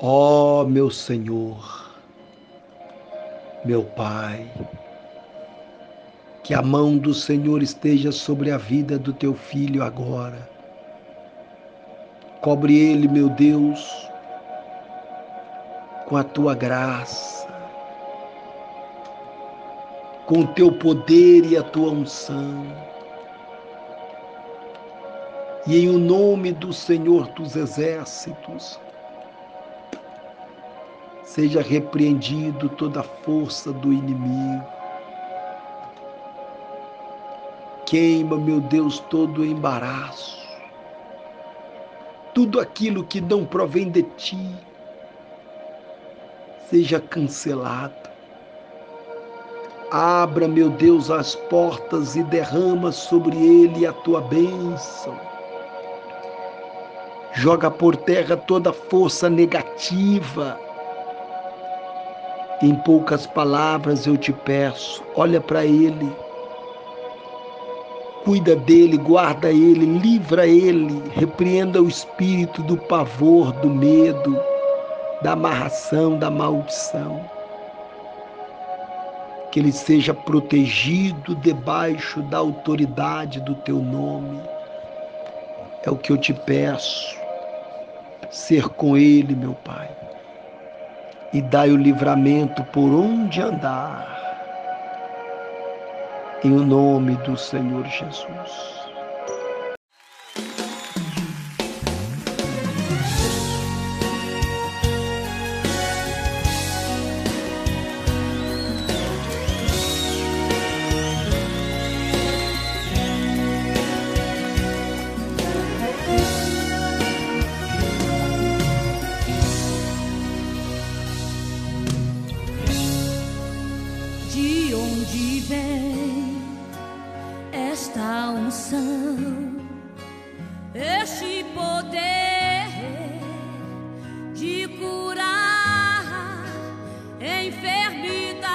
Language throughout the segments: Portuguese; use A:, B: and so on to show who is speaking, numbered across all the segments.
A: Ó oh, meu Senhor, meu Pai, que a mão do Senhor esteja sobre a vida do teu filho agora. Cobre ele, meu Deus, com a tua graça, com o teu poder e a tua unção. E em o nome do Senhor dos Exércitos, seja repreendido toda a força do inimigo. Queima, meu Deus, todo o embaraço, tudo aquilo que não provém de ti, seja cancelado. Abra, meu Deus, as portas e derrama sobre ele a tua bênção. Joga por terra toda força negativa em poucas palavras eu te peço, olha para ele, cuida dele, guarda ele, livra ele, repreenda o espírito do pavor, do medo, da amarração, da maldição. Que ele seja protegido debaixo da autoridade do teu nome. É o que eu te peço, ser com ele, meu Pai e dai o livramento por onde andar. Em o nome do Senhor Jesus.
B: Esta unção, este poder de curar enfermidade,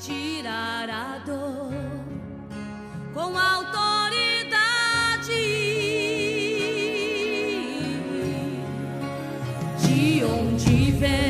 B: tirar a dor com autoridade. De onde vem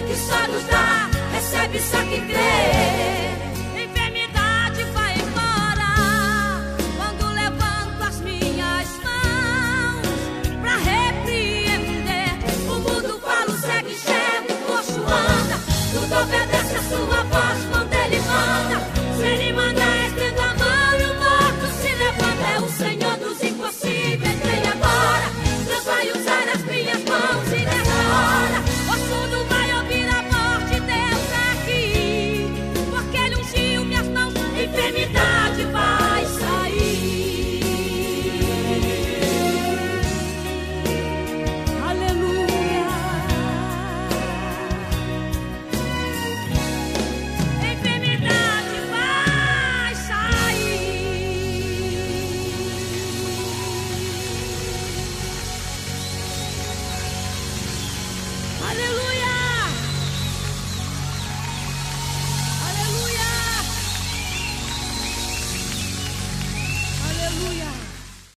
C: que só nos dá, recebe só quem crê. Enfermidade vai embora quando levanto as minhas mãos pra repreender. O mundo fala, segue, enxerga, o coxo anda, tudo obedece.